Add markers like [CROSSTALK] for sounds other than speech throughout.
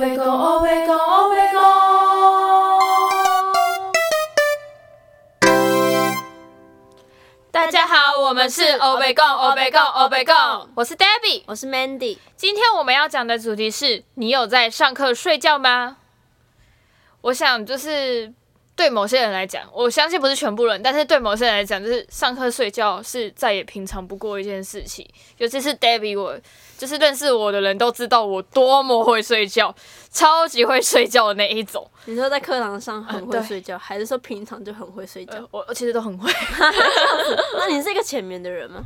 大家好，我们是欧贝贡，欧贝贡，欧贝贡。我是 Debbie，我是 Mandy。今天我们要讲的主题是：你有在上课睡觉吗？我想就是对某些人来讲，我相信不是全部人，但是对某些人来讲，就是上课睡觉是再也平常不过一件事情。尤其是 Debbie，我就是认识我的人都知道我多么会睡觉，超级会睡觉的那一种。你说在课堂上很会睡觉，还是说平常就很会睡觉？呃我我其实都很会。[LAUGHS] [LAUGHS] 那你是一个浅眠的人吗？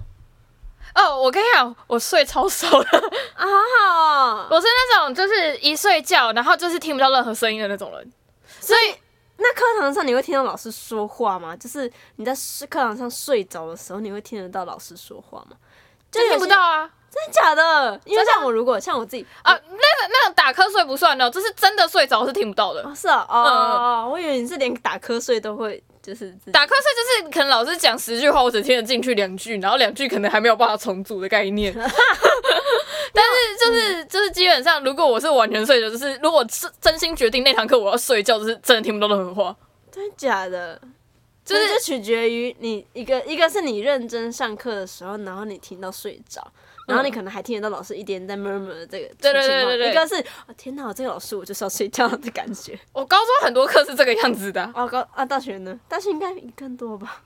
哦，我跟你讲，我睡超熟的，啊，好好哦。我是那种就是一睡觉，然后就是听不到任何声音的那种人。所以那课堂上你会听到老师说话吗？就是你在课堂上睡着的时候，你会听得到老师说话吗？就听不到啊真的假的？因为像我如果像我自己啊！那个那个打瞌睡不算的，就是真的睡着是听不到的。哦是啊哦我以为你是连打瞌睡都会，就是打瞌睡就是可能老师讲十句话，我只听得进去两句，然后两句可能还没有办法重组的概念。[LAUGHS] 但是就是就是基本上，如果我是完全睡着，就是如果是真心决定那堂课我要睡觉，就是真的听不到任何话。真的假的？就就是是取决于你一个一个是你认真上课的时候，然后你听到睡着，然后你可能还听得到老师一点在 murmur 的这个对对情况对对对一个是、哦、天哪，这个老师我就是要睡觉的感觉。我高中很多课是这个样子的啊、哦高啊大学呢？大学应该更多吧？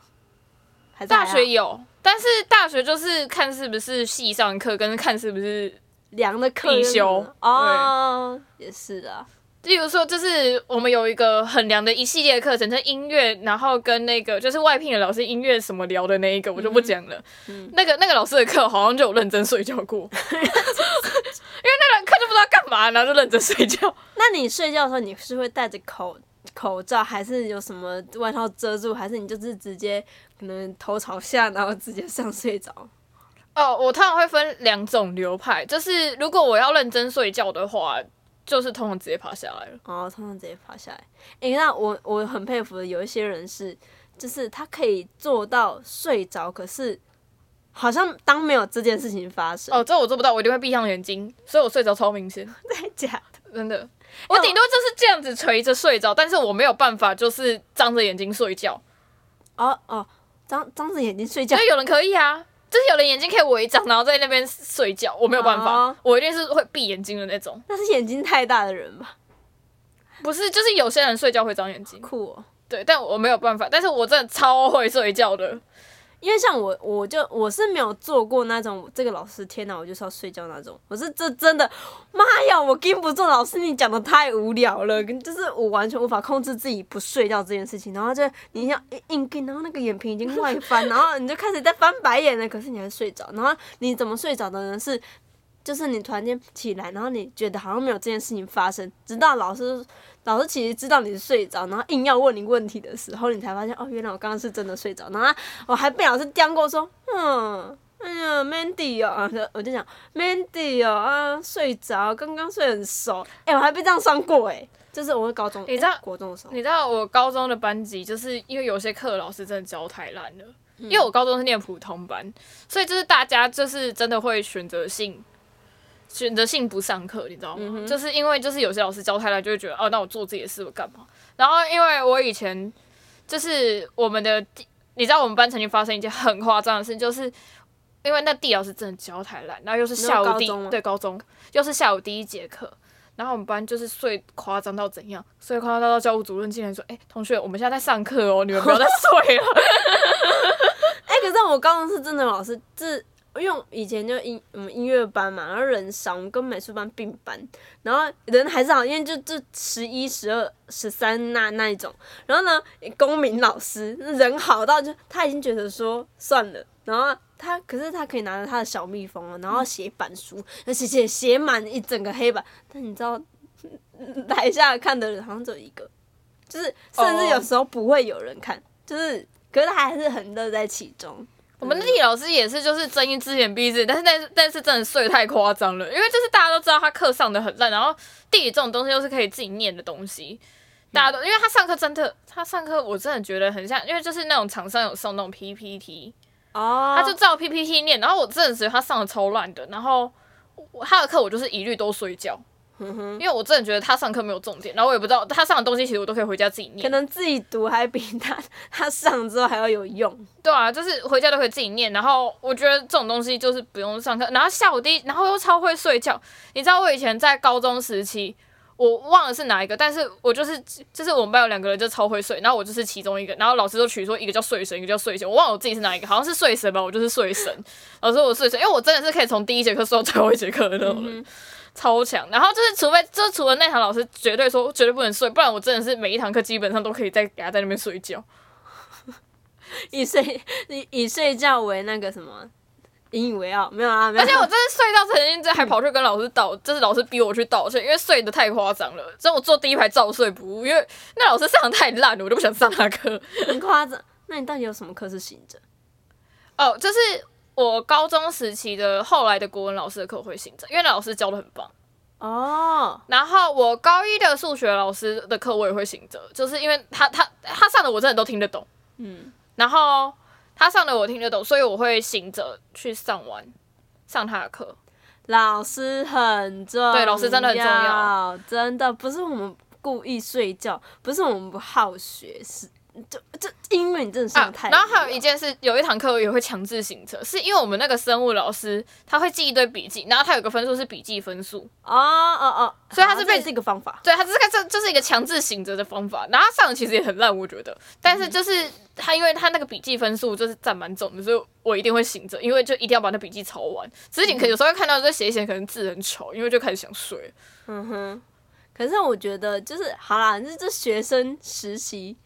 还是大学有，但是大学就是看是不是系上课，跟看是不是，凉的课必修哦，也是的。例如说，就是我们有一个很凉的一系列课程，像音乐，然后跟那个就是外聘的老师音乐什么聊的那一个，我就不讲了。那个那个老师的课好像就有认真睡觉过，[LAUGHS] 因为那个课就不知道干嘛，然后就认真睡觉。那你睡觉的时候，你是会戴着口口罩，还是有什么外套遮住，还是你就是直接可能头朝下，然后直接上睡着？哦，我通常会分两种流派，就是如果我要认真睡觉的话，就是通常直接爬下来了。哦，通常直接爬下来。诶、那我我很佩服的有一些人是，就是他可以做到睡着，可是好像当没有这件事情发生。哦，这我做不到，我一定会闭上眼睛，所以我睡着超明显。[LAUGHS] 真的假的？真的，我顶多就是这样子垂着睡着，但是我没有办法就是张着眼睛睡觉。哦哦，张张着眼睛睡觉所以有人可以啊，就是有人眼睛可以微张，然后在那边睡觉，我没有办法，哦我一定是会闭眼睛的那种。那是眼睛太大的人吧？不是，就是有些人睡觉会长眼睛，酷哦。对，但我没有办法，但是我真的超会睡觉的。因为像我，我就我是没有做过那种这个老师，天哪，我就是要睡觉那种。我是这真的，妈呀，我跟不住老师，你讲的太无聊了，就是我完全无法控制自己不睡觉这件事情。然后就你要硬硬跟，然后那个眼皮已经外翻，然后你就开始在翻白眼了，可是你还睡着。然后你怎么睡着的呢？是就是你突然间起来，然后你觉得好像没有这件事情发生，直到老师老师其实知道你是睡着，然后硬要问你问题的时候，你才发现哦，原来我刚刚是真的睡着。然后我还被老师刁过说，嗯，哎呀，Mandy 哦，啊我就讲 Mandy 哦啊，睡着，刚刚睡很熟。哎、我还被这样算过哎，就是我高中，你知道哎国中的时候，你知道我高中的班级，就是因为有些课老师真的教太烂了。因为我高中是念普通班，所以就是大家就是真的会选择性选择性不上课，你知道吗？就是因为就是有些老师教太烂，就会觉得哦，那我做自己的事我干嘛？然后因为我以前就是我们的地，你知道我们班曾经发生一件很夸张的事，就是因为那地老师真的教太烂，然后又是下午第高对高中又是下午第一节课，然后我们班就是睡夸张到怎样，睡夸张到教务主任竟然说：“哎、同学，我们现在在上课哦，你们不要再 [LAUGHS] 睡了。哎、可是我高中是真的老师，这因为以前就音嗯音乐班嘛，然后人少，我们跟美术班并班，然后人还是好，因为就就十一、十二、十三那那一种，然后呢，公民老师人好到就他已经觉得说算了，然后他可是他可以拿着他的小蜜蜂，然后写板书，而且写写满一整个黑板，但你知道 [LAUGHS] 台下看的人好像只有一个，就是甚至有时候不会有人看，就是可是他还是很乐在其中。我们的地理老师也是，就是睁一只眼闭一只眼，但是但是但是真的睡得太夸张了，因为就是大家都知道他课上的很烂，然后地理这种东西又是可以自己念的东西，大家都因为他上课真的，他上课我真的觉得很像，因为就是那种厂商有送那种 PPT，哦，他就照 PPT 念，然后我真的觉得他上的超烂的，然后我他的课我就是一律都睡觉，因为我真的觉得他上课没有重点，然后我也不知道他上的东西，其实我都可以回家自己念可。能自己读还比他他上之后还要有用。对啊，就是回家都可以自己念。然后我觉得这种东西就是不用上课，然后下午第一，然后又超会睡觉。你知道我以前在高中时期，我忘了是哪一个，但是我就是就是我们班有两个人就超会睡，然后我就是其中一个，然后老师都取说一个叫睡神，一个叫睡神，我忘了我自己是哪一个，好像是睡神吧，我就是睡神。老师我睡神，因为我真的是可以从第一节课睡到最后一节课的那种人。超强，然后就是除非就是除了那堂老师绝对说绝对不能睡，不然我真的是每一堂课基本上都可以在给他在那边睡觉。[LAUGHS] 以睡以以睡觉为那个什么引以为傲，没有啊，没有啊。而且我真的睡到曾经这还跑去跟老师道，就是老师逼我去道歉，因为睡得太夸张了。所以我坐第一排照睡不误，因为那老师上的太烂了，我就不想上他课。很夸张。那你到底有什么课是醒着？哦，就是我高中时期的后来的国文老师的课会醒着，因为那老师教的很棒。哦，然后我高一的数学老师的课我也会醒着，就是因为他他他上的我真的都听得懂，嗯，然后他上的我听得懂，所以我会醒着去上完上他的课。老师很重要，对老师真的很重要，真的不是我们故意睡觉，不是我们不好学，是就这因为你真的上啊太、，然后还有一件事，有一堂课也会强制醒着，是因为我们那个生物老师他会记一堆笔记，然后他有个分数是笔记分数，哦哦哦，所以他是被好这也是一个方法，对他这个这这是一个强制醒着的方法，然后他上的其实也很烂，我觉得，但是就是他因为他那个笔记分数就是占蛮重的，所以我一定会醒着，因为就一定要把那笔记抄完。只是你可有时候会看到这写一写，可能字很丑，因为就开始想睡。嗯哼。可是我觉得就是好啦，这这学生实习，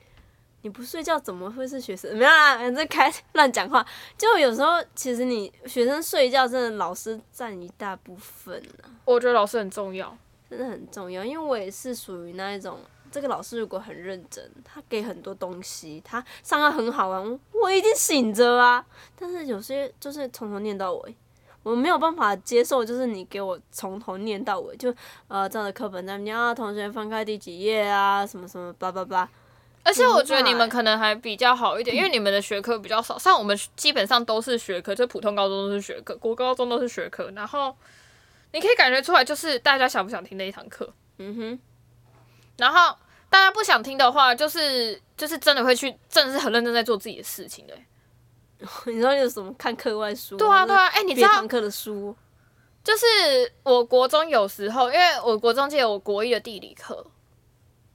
你不睡觉怎么会是学生？没有啦，这开 [LAUGHS] 乱讲话。就有时候其实你学生睡觉，真的老师占一大部分啊。我觉得老师很重要，真的很重要，因为我也是属于那一种，这个老师如果很认真，他给很多东西，他上课很好玩，我一定醒着啊。但是有些就是从头念到尾，我没有办法接受，就是你给我从头念到尾，就呃照着课本在那边啊，同学翻开第几页啊，什么什么叭叭叭。而且我觉得你们可能还比较好一点，因为你们的学科比较少，像我们基本上都是学科，就普通高中都是学科，国高中都是学科，然后你可以感觉出来，就是大家想不想听那一堂课。嗯哼，然后大家不想听的话，就是就是真的会去，真的是很认真在做自己的事情的欸。[LAUGHS] 你说有什么看课外书？对啊，对啊，哎、你知道别堂，课的书，就是我国中有时候，因为我国中记得我国一的地理课，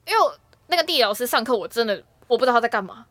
因为我那个地理老师上课，我真的我不知道他在干嘛，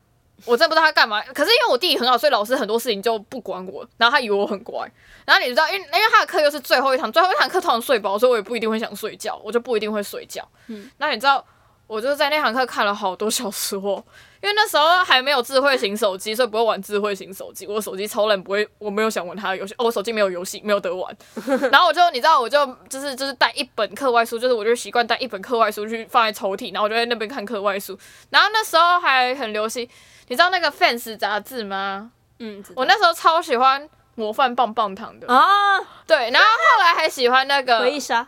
我真的不知道他干嘛。可是因为我地理很好，所以老师很多事情就不管我，然后他以为我很乖。然后你知道，因为因为他的课又是最后一堂，最后一堂课通常睡饱，所以我也不一定会想睡觉，我就不一定会睡觉。嗯，那你知道，我就在那堂课看了好多小时哦。[LAUGHS] 因为那时候还没有智慧型手机，所以不会玩智慧型手机。我手机超烂，不会，我没有想玩它的游戏。哦，我手机没有游戏，没有得玩。[LAUGHS] 然后我就你知道，我就就是就是带一本课外书，就是我就习惯带一本课外书去放在抽屉，然后我就在那边看课外书。然后那时候还很流行，你知道那个 Fans 杂志吗？嗯，我那时候超喜欢模范棒棒糖的，啊，对。然后后来还喜欢那个回忆杀，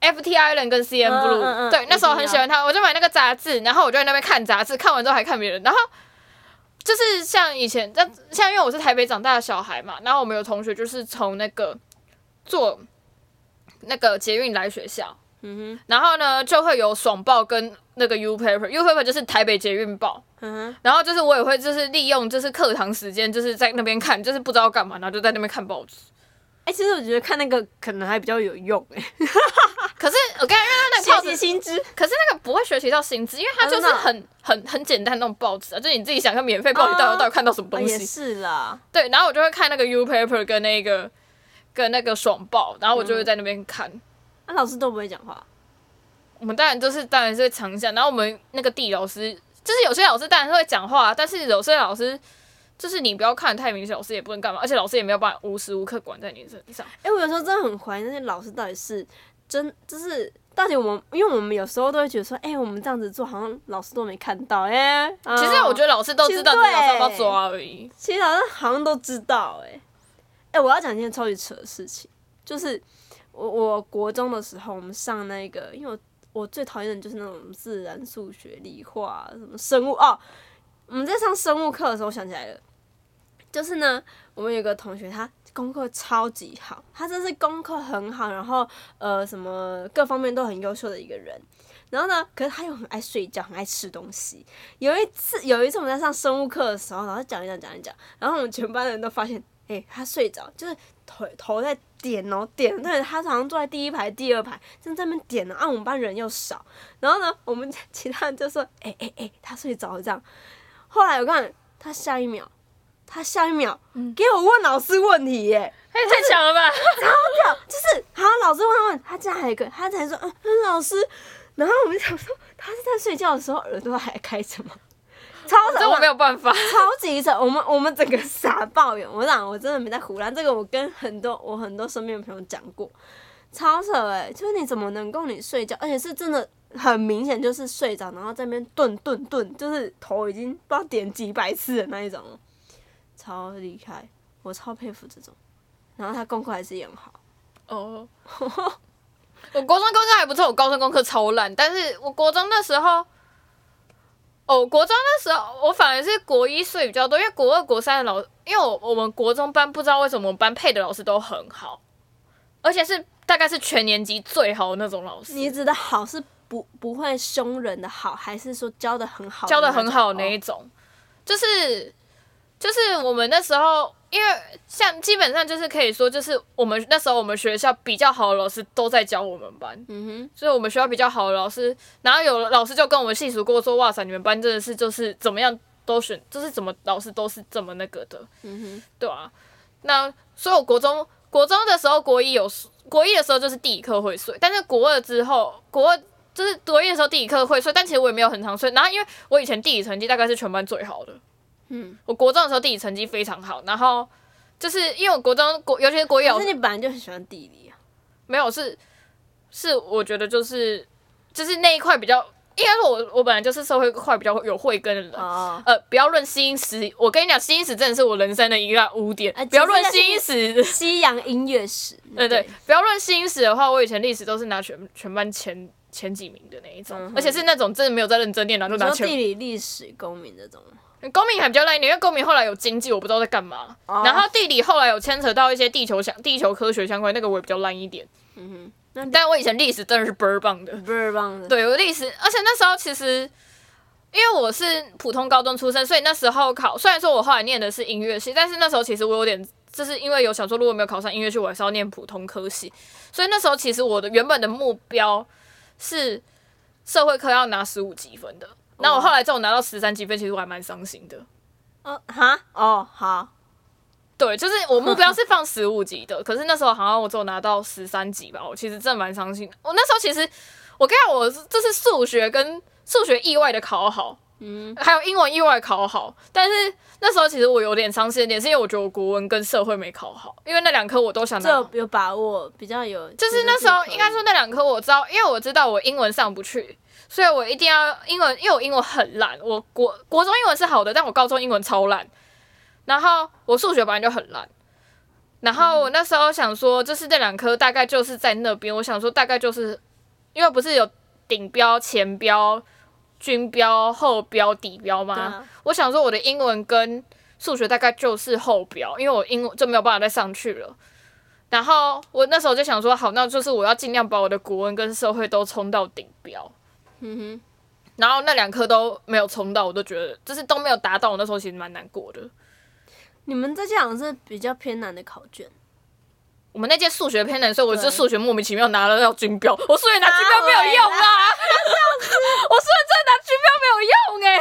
FT Island 跟 CN 嗯 Blue，、嗯嗯对，那时候很喜欢他，我就买那个杂志，然后我就在那边看杂志，看完之后还看别人，然后就是像以前，像像因为我是台北长大的小孩嘛，然后我们有同学就是从那个坐那个捷运来学校，嗯哼。然后呢就会有爽报跟那个 U Paper，U Paper 就是台北捷运报，嗯哼，然后就是我也会就是利用就是课堂时间就是在那边看，就是不知道干嘛，然后就在那边看报纸。哎、其实我觉得看那个可能还比较有用哎、我刚才因为他那个报纸。可是那个不会学习到薪资，因为它就是啊很很很简单那种报纸啊，就是你自己想看免费报纸到底哦到底看到什么东西。是啦，对，然后我就会看那个 U paper 跟那个跟那个爽报，然后我就会在那边看。那、老师都不会讲话，我们当然就是当然是会常讲，然后我们那个地理老师，就是有些老师当然是会讲话，但是有些老师就是你不要看得太明显，老师也不能干嘛，而且老师也没有办法无时无刻管在你身上。哎、我有时候真的很怀疑那些老师到底是真，就是到底我们，因为我们有时候都会觉得说，哎、我们这样子做好像老师都没看到，哎、其实我觉得老师都知道，其实只是老师要不要对抓而已。其实老师好像都知道、哎，哎，我要讲一件超级扯的事情，就是我我国中的时候，我们上那个，因为我我最讨厌的就是那种自然、数学、理化什么生物哦。我们在上生物课的时候，我想起来了，就是呢，我们有个同学他功课超级好，他真是功课很好，然后呃什么各方面都很优秀的一个人。然后呢，可是他又很爱睡觉，很爱吃东西。有一次，有一次我们在上生物课的时候，然后讲一讲讲一讲，然后我们全班的人都发现，哎、他睡着，就是头头在点哦点，对，他好像坐在第一排、第二排，正在那边点呢。啊，我们班人又少，然后呢，我们其他人就说，哎哎哎，他睡着了这样。后来我看他下一秒，他下一秒、给我问老师问题耶。哎、太强了吧！就是好，老师问问他，这样还有一个，他才说，嗯，嗯老师。然后我们想说，他是在睡觉的时候耳朵还开着吗？超扯，这我没有办法。超级扯，我们我们整个傻爆眼。我讲，我真的没在胡乱，这个我跟很多我很多身边的朋友讲过，超扯哎、就是你怎么能够你睡觉，而且是真的很明显就是睡着，然后在那边顿顿顿，就是头已经不知道点几百次的那一种，超厉害，我超佩服这种。然后他功课还是也很好。哦，[LAUGHS] 我国中功课还不错，我高中功课超烂。但是我国中那时候，哦，国中那时候我反而是国一睡比较多，因为国二、国三的老，因为我我们国中班不知道为什么我们班配的老师都很好，而且是大概是全年级最好的那种老师，你指的好是不不会凶人的好，还是说教的很好？教的很好的那哦一种，就是就是我们那时候，因为像基本上就是可以说，就是我们那时候我们学校比较好的老师都在教我们班，嗯哼。所以我们学校比较好的老师，然后有老师就跟我们细数过说，哇塞，你们班真的是就是怎么样都选，就是怎么老师都是这么那个的，嗯哼，对啊，那所以我国中国中的时候，国一有国一的时候就是地理课会睡，但是国二之后，国二就是国一的时候地理课会睡，但其实我也没有很常睡。然后因为我以前地理成绩大概是全班最好的，嗯，我国中的时候地理成绩非常好，然后就是因为我国中国尤其是国一有可是你本来就很喜欢地理啊。没有是是我觉得就是就是那一块比较，应该说我我本来就是社会块比较有慧根的人。哦，呃，不要论新史，我跟你讲，新史真的是我人生的一个污点。呃不要论其实新史，西洋音乐史。[LAUGHS] 对对，不要论新史的话，我以前历史都是拿全全班前前几名的那一种，嗯而且是那种真的没有在认真念，然后就拿前地理、历史、公民这种。公民还比较烂一点，因为公民后来有经济，我不知道在干嘛。哦然后地理后来有牵扯到一些地球相、地球科学相关，那个我也比较烂一点。嗯哼，那但我以前历史真的是倍儿棒的，倍儿棒的。对，我历史，而且那时候其实。因为我是普通高中出身，所以那时候考，虽然说我后来念的是音乐系，但是那时候其实我有点，就是因为有想说，如果没有考上音乐系，我还是要念普通科系，所以那时候其实我的原本的目标是社会科要拿十五积分的，那我后来这种拿到十三积分，其实我还蛮伤心的。嗯，哈，哦，好，对，就是我目标是放十五级的，[LAUGHS] 可是那时候好像我只有拿到十三级吧，我其实真的蛮伤心的。我那时候其实，我跟你讲，我是这是数学跟数学意外的考好，嗯，还有英文意外考好，但是那时候其实我有点伤心的点，是因为我觉得我国文跟社会没考好，因为那两科我都想拿。有把握，比较有。就是那时候应该说那两科我知道，因为我知道我英文上不去，所以我一定要英文，因为我英文很烂，我国国中英文是好的，但我高中英文超烂，然后我数学本来就很烂，然后我那时候想说，就是这两科大概就是在那边，我想说大概就是因为不是有顶标、前标、均标、后标、底标吗？啊，我想说我的英文跟数学大概就是后标，因为我英文就没有办法再上去了。然后我那时候就想说，好，那就是我要尽量把我的国文跟社会都冲到顶标。嗯哼然后那两科都没有冲到，我都觉得就是都没有达到，我那时候其实蛮难过的。你们这届好像是比较偏难的考卷。我们那届数学偏难，所以我是数学莫名其妙拿了要军标，[LAUGHS] 我数学拿军标没有用啊！我数学真的拿军标没有用哎、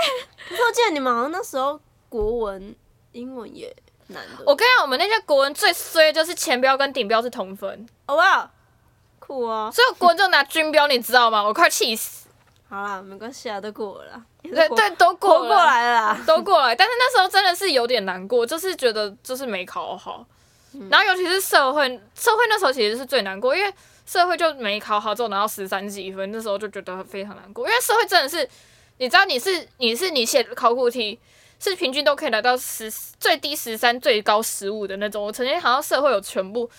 可是我记得你们好像那时候国文、英文也难的。我跟你讲，我们那些国文最衰就是前标跟顶标是同分，哦哇，酷哦。所以我国文就拿军标，你知道吗？我快气死。好啦，没关系啊，都过了对对，都过过来了啦。[LAUGHS] 都过来，但是那时候真的是有点难过，就是觉得就是没考好，然后尤其是社会，社会那时候其实是最难过，因为社会就没考好，之后拿到十三几分，那时候就觉得非常难过，因为社会真的是，你知道你是你是你写考古题是平均都可以拿到十最低十三，最高十五的那种，我曾经好像社会有全部。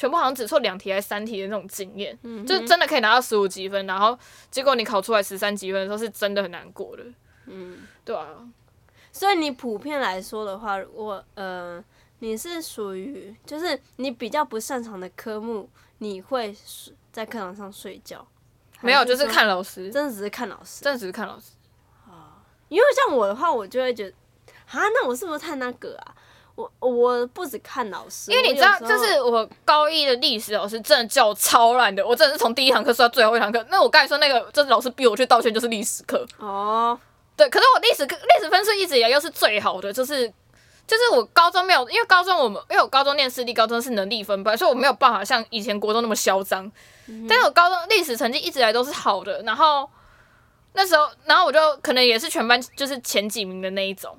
全部好像只错两题还是三题的那种经验，嗯就是真的可以拿到十五积分，然后结果你考出来十三积分的时候，是真的很难过的，嗯，对啊，所以你普遍来说的话，如果呃你是属于就是你比较不擅长的科目，你会睡在课堂上睡觉？没有，就是看老师，真的只是看老师。真的只是看老师。啊因为像我的话，我就会觉得，啊，那我是不是太那个啊？我我不止看老师，因为你知道，就是我高一的历史老师真的教我超烂的，我真的是从第一堂课说到最后一堂课。那我刚才说那个，就是老师逼我去道歉，就是历史课。哦，对，可是我历史课历史分数一直以来又是最好的，就是就是我高中没有，因为高中我们因为我高中念私立高中是能力分班，所以我没有办法像以前国中那么嚣张。但是我高中历史成绩一直以来都是好的，然后那时候，然后我就可能也是全班就是前几名的那一种。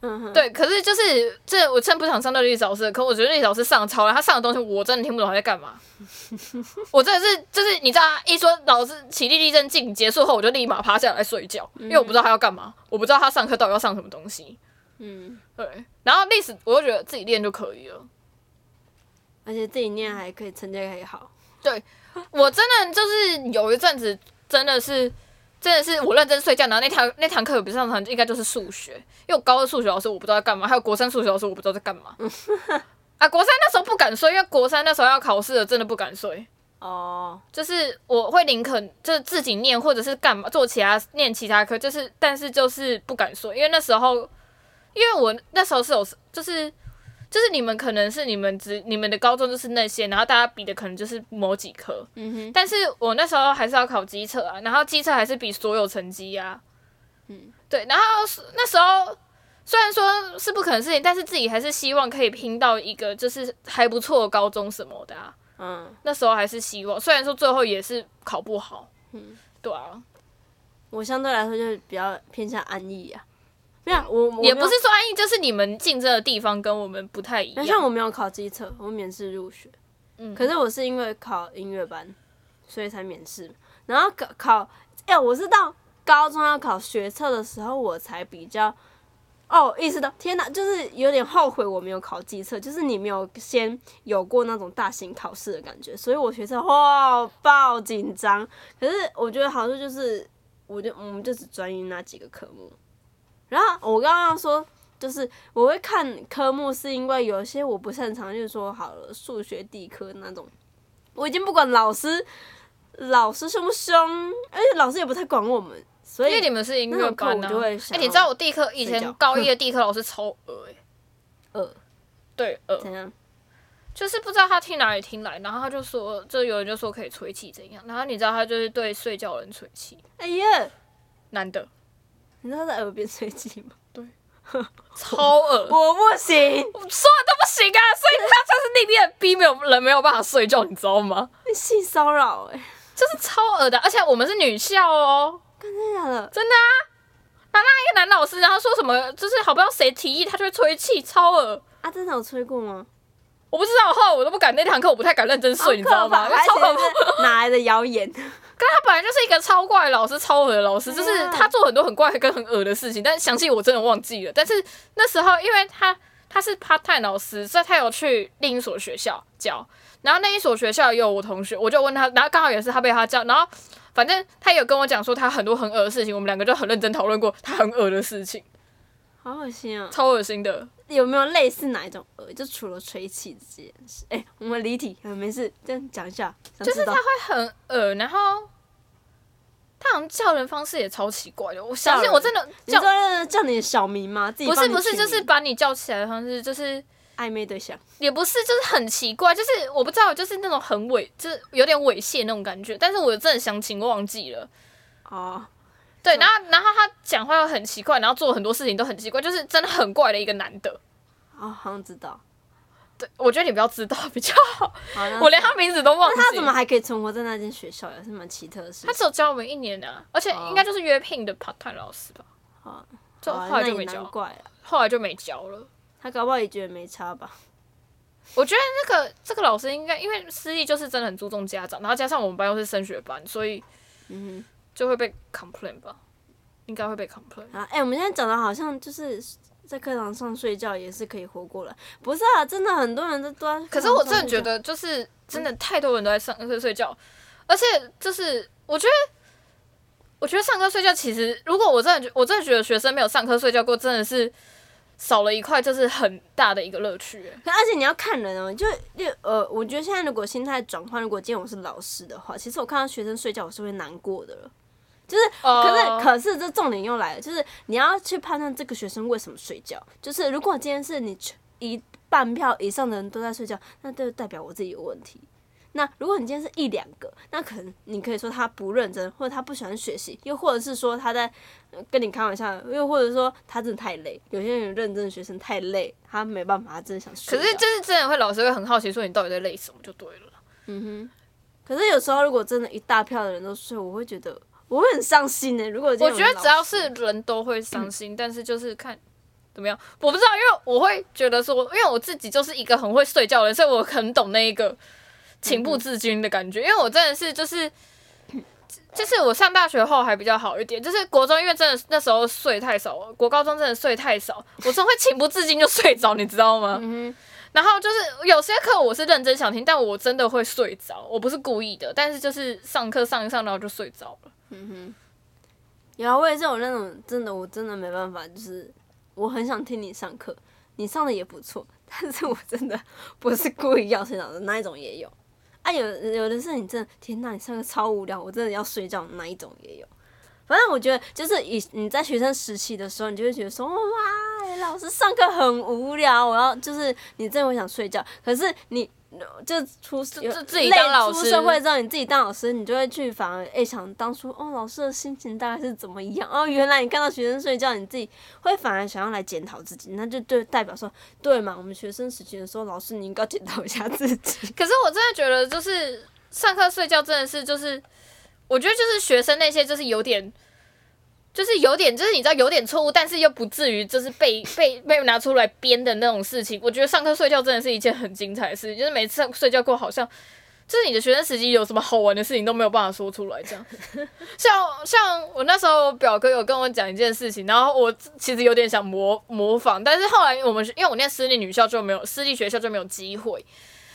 嗯哼，对，可是就是这我真不想上那历史老师可，我觉得历史老师上的超了，他上的东西我真的听不懂他在干嘛。[LAUGHS] 我真的是就是你知道，一说老师起立立正敬结束后，我就立马趴下来睡觉，因为我不知道他要干嘛，我不知道他上课到底要上什么东西。嗯，对，然后历史我就觉得自己练就可以了。而且自己念还可以，成绩还可以好。我真的就是有一阵子真的是真的是我认真睡觉，然后那堂那堂课有不上堂应该就是数学，因为我高二数学老师我不知道在干嘛，还有国三数学老师我不知道在干嘛。[LAUGHS] 啊，国三那时候不敢睡，因为国三那时候要考试了，真的不敢睡。哦，就是我会宁肯就是自己念，或者是干嘛做其他念其他科，就是但是就是不敢睡，因为那时候因为我那时候是有就是就是你们可能是你们只你们的高中就是那些，然后大家比的可能就是某几科，嗯哼，但是我那时候还是要考机测啊，然后机测还是比所有成绩呀、嗯，对，然后是那时候虽然说是不可能的事情，但是自己还是希望可以拼到一个就是还不错的高中什么的啊。嗯，那时候还是希望，虽然说最后也是考不好，嗯，对啊，我相对来说就是比较偏向安逸啊。没有，我我也不是说安逸，就是你们竞争的地方跟我们不太一那样。像我没有考机测，我免试入学。嗯可是我是因为考音乐班，所以才免试。然后考考，哎、我是到高中要考学测的时候，我才比较哦意识到，天哪，就是有点后悔我没有考机测，就是你没有先有过那种大型考试的感觉，所以我学测哇爆紧张。可是我觉得好处就是，我就我们就只专一那几个科目。然后我刚刚说，就是我会看科目，是因为有些我不擅长，就是说好了数学、地科那种，我已经不管老师老师凶不凶，而且老师也不太管我们，所以因为你们是音乐班啊。那种课我就会哎、想你知道我地科以睡觉。前高一的地科老师超恶哎、呃对恶，怎样？就是不知道他听哪里听来，然后他就说，就有人就说可以吹气怎样，然后你知道他就是对睡觉的人吹气，哎呀，男的你知道在耳边吹气吗？对 [LAUGHS] 超恶，我不行，我说的都不行啊，所以他就是那边逼没有人没有办法睡觉，你知道吗？性骚扰哎，就是超恶的，而且我们是女校哦，真的假的？真的啊。然后那一个男老师，然后说什么，就是好不知道谁提议，他就会吹气，超恶。啊，真的有吹过吗？我不知道，后来我都不敢那堂课，我不太敢认真睡，你知道吗？超可怕。哪来的谣言？但他本来就是一个超怪的老师，超恶的老师，就是他做很多很怪跟很恶的事情，但详细我真的忘记了。但是那时候，因为他他是 part time 老师，所以他有去另一所学校教，然后那一所学校也有我同学，我就问他，然后刚好也是他被他教，然后反正他有跟我讲说他很多很恶的事情，我们两个就很认真讨论过他很恶的事情，好恶心啊！超恶心的。有没有类似哪一种恶？就除了吹气这件事，哎、我们离题，嗯，没事，这样讲一下，就是他会很恶，然后他好像叫人方式也超奇怪的。我相信我真的你叫说叫你的小名吗？自己不是不是，就是把你叫起来的方式，就是暧昧对象。也不是，就是很奇怪，就是我不知道，就是那种很猥，就是有点猥亵那种感觉。但是我真的详情忘记了。哦，对，然后然后他讲话又很奇怪，然后做很多事情都很奇怪，就是真的很怪的一个男的。哦，好像知道。对，我觉得你不要知道比较好，好，[LAUGHS] 我连他名字都忘记。那他怎么还可以存活在那间学校，也是蛮奇特的事他。只有教我们一年啊，而且应该就是约聘的 part time 老师吧，哦，就好那也难后来就没教，怪了，后来就没教了。他搞不好也觉得没差吧。我觉得那个这个老师应该，因为私立就是真的很注重家长，然后加上我们班又是升学班，所以嗯就会被 complain 吧，应该会被 complain。哼，啊，哎、我们现在讲的好像就是在课堂上睡觉也是可以活过来，不是啊？真的很多人都都在。可是我真的觉，得，就是真的太多人都在上课睡觉，而且就是我觉得，我觉得上课睡觉其实，如果我真的觉我真的觉得学生没有上课睡觉过，真的是少了一块，就是很大的一个乐趣、欸。可而且你要看人哦，就就呃，我觉得现在如果心态转换，如果今天我是老师的话，其实我看到学生睡觉，我是会难过的了。就是，可是哦可是这重点又来了，就是你要去判断这个学生为什么睡觉。就是如果今天是你一半票以上的人都在睡觉，那就代表我自己有问题。那如果你今天是一两个，那可能你可以说他不认真，或者他不喜欢学习，又或者是说他在呃跟你开玩笑，又或者说他真的太累。有些人认真的学生太累，他没办法，他真的想睡觉。可是就是真的会老师会很好奇，说你到底在累什么就对了。嗯哼可是有时候如果真的一大票的人都睡，我会觉得我会很伤心呢、如果我觉得只要是人都会伤心，但是就是看怎么样，我不知道，因为我会觉得说，因为我自己就是一个很会睡觉的人，所以我很懂那一个情不自禁的感觉，因为我真的是就是。就是我上大学后还比较好一点，就是国中因为真的那时候睡太少了，国高中真的睡太少，我真的会情不自禁就睡着，你知道吗？嗯然后就是有些课我是认真想听，但我真的会睡着，我不是故意的，但是就是上课上一上然后就睡着了。嗯哼有啊，我也是有那种真的，我真的没办法，就是我很想听你上课，你上的也不错，但是我真的不是故意要睡着的那一种也有。啊，有有的是你真的天呐，你上课超无聊，我真的要睡觉那一种也有。反正我觉得，就是以你在学生时期的时候，你就会觉得说，哇，老师上课很无聊，我要就是你真的会想睡觉。可是你就出就自己当老师社会之后，你自己当老师，你就会去反而诶、想当初哦，老师的心情大概是怎么样？哦，原来你看到学生睡觉，你自己会反而想要来检讨自己，那就就代表说，对嘛？我们学生时期的时候，老师你应该检讨一下自己。[LAUGHS] 可是我真的觉得，就是上课睡觉真的是就是，我觉得就是学生那些就是有点，就是有点就是你知道有点错误，但是又不至于就是被被被拿出来编的那种事情。我觉得上课睡觉真的是一件很精彩的事情，就是每次睡觉过好像。就是你的学生时期有什么好玩的事情都没有办法说出来，这样。[LAUGHS] 像像我那时候我表哥有跟我讲一件事情，然后我其实有点想模模仿，但是后来我们因为我念私立女校就没有私立学校就没有机会。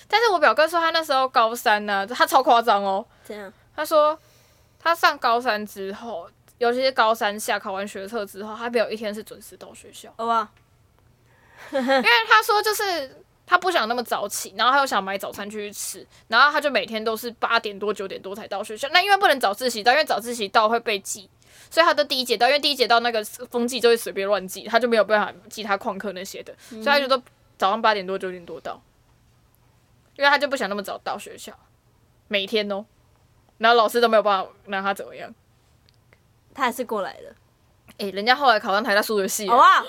但是我表哥说他那时候高三呢、他超夸张哦。这样，他说他上高三之后，尤其是高三下考完学测之后，他没有一天是准时到学校，好吧？[LAUGHS] 因为他说就是他不想那么早起，然后他又想买早餐去吃，然后他就每天都是八点多九点多才到学校。那因为不能早自习到，因为早自习到会被记。所以他的第一节到，因为第一节到那个风纪就会随便乱记，他就没有办法记他旷课那些的，所以他就都早上八点多九点多到，因为他就不想那么早到学校，每天哦，然后老师都没有办法拿他怎么样。他还是过来的，诶、人家后来考上台大数学系。了，好啊？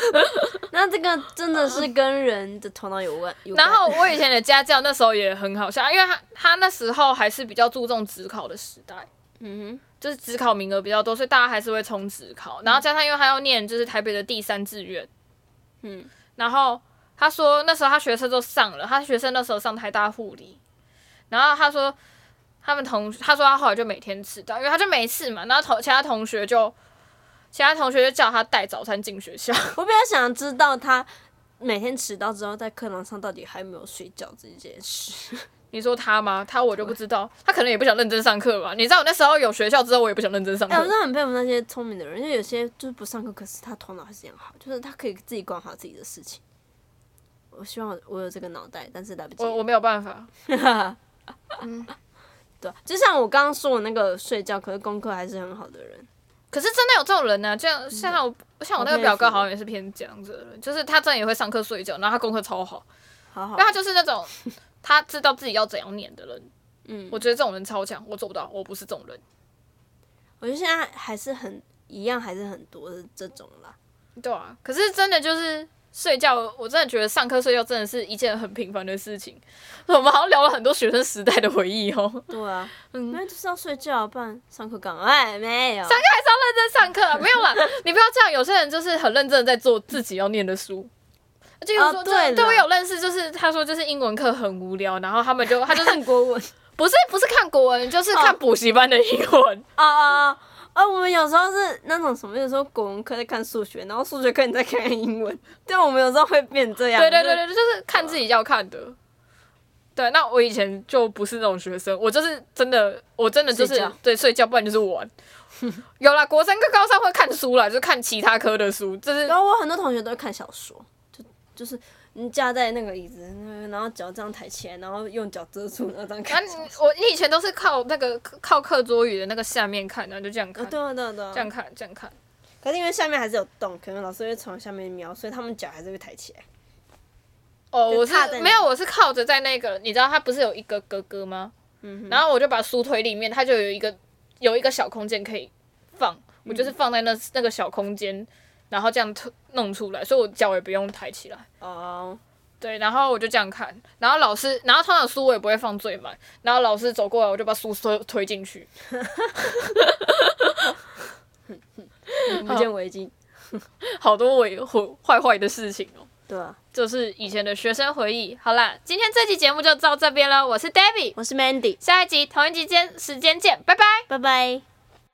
[LAUGHS] 那这个真的是跟人的头脑有关。有关。然后我以前的家教那时候也很好笑，因为他他那时候还是比较注重职考的时代，嗯哼。就是职考名额比较多，所以大家还是会冲职考。然后加上因为他要念就是台北的第三志愿，嗯，然后他说那时候他学生都上了，他学生那时候上台大护理，然后他说他们同他说他后来就每天迟到，因为他就没事嘛，然后同其他同学就其他同学就叫他带早餐进学校。[LAUGHS] 我比较想知道他每天迟到之后在课堂上到底还有没有睡觉这件事。[LAUGHS] 你说他吗？他我就不知道，他可能也不想认真上课吧。你知道我那时候有学校之后，我也不想认真上哎、我课真。的很佩服那些聪明的人，因为有些就是不上课，可是他头脑还是一样好，就是他可以自己管好自己的事情。我希望我有这个脑袋，但是来不及。我我没有办法，[LAUGHS] 对，就像我刚刚说的那个睡觉，可是功课还是很好的人。可是真的有这种人呢、这样像我像我那个表哥好像也是偏这样子的人，就是他真的也会上课睡觉，然后他功课超好，好好因为，他就是那种他知道自己要怎样念的人。嗯，我觉得这种人超强，我做不到，我不是这种人。我觉得现在还是很一样，还是很多的这种啦。对啊，可是真的就是睡觉，我真的觉得上课睡觉真的是一件很平凡的事情。[LAUGHS] 我们好像聊了很多学生时代的回忆哦。对啊，嗯那就是要睡觉，不然上课干嘛？哎，没有。上课还是要认真上课、啊、[LAUGHS] 没有啦，你不要这样。有些人就是很认真的在做自己要念的书。就有说，哦对对，我有认识，就是他说就是英文课很无聊，然后他们就他就是看国文。不是不是看国文，就是看补习班的英文。啊啊啊！啊，我们有时候是那种什么，有时候国文课在看数学，然后数学课你在看英文。对，我们有时候会变这样。对对对对，就是看自己要看的。对，那我以前就不是那种学生，我就是真的，我真的就是对睡觉，不然就是玩。[LAUGHS] 有啦，国三跟高三会看书啦，就是看其他科的书，就是然后我很多同学都会看小说，就就是你架在那个椅子，那个然后脚这样抬起来，然后用脚遮住，然后这样啊看。你我你以前都是靠那个靠课桌椅的那个下面看，然后就这样看，啊，对啊，对啊，对啊。这样看，这样看。可是因为下面还是有洞，可能老师会从下面瞄，所以他们脚还是会抬起来。哦，我是没有，我是靠着在那个，你知道它不是有一个格格吗？嗯然后我就把书推里面，它就有一个有一个小空间可以放，我就是放在那那个小空间，然后这样推弄出来，所以我脚也不用抬起来。哦，对，然后我就这样看，然后老师，然后通常书我也不会放最满，然后老师走过来，我就把书推推进去。[LAUGHS] 不见为净。好多伪坏坏的事情哦，对啊，就是以前的学生回忆。好啦，今天这期节目就到这边了，我是 Debbie，我是 Mandy，下一集同一集间时间见，拜拜。拜拜。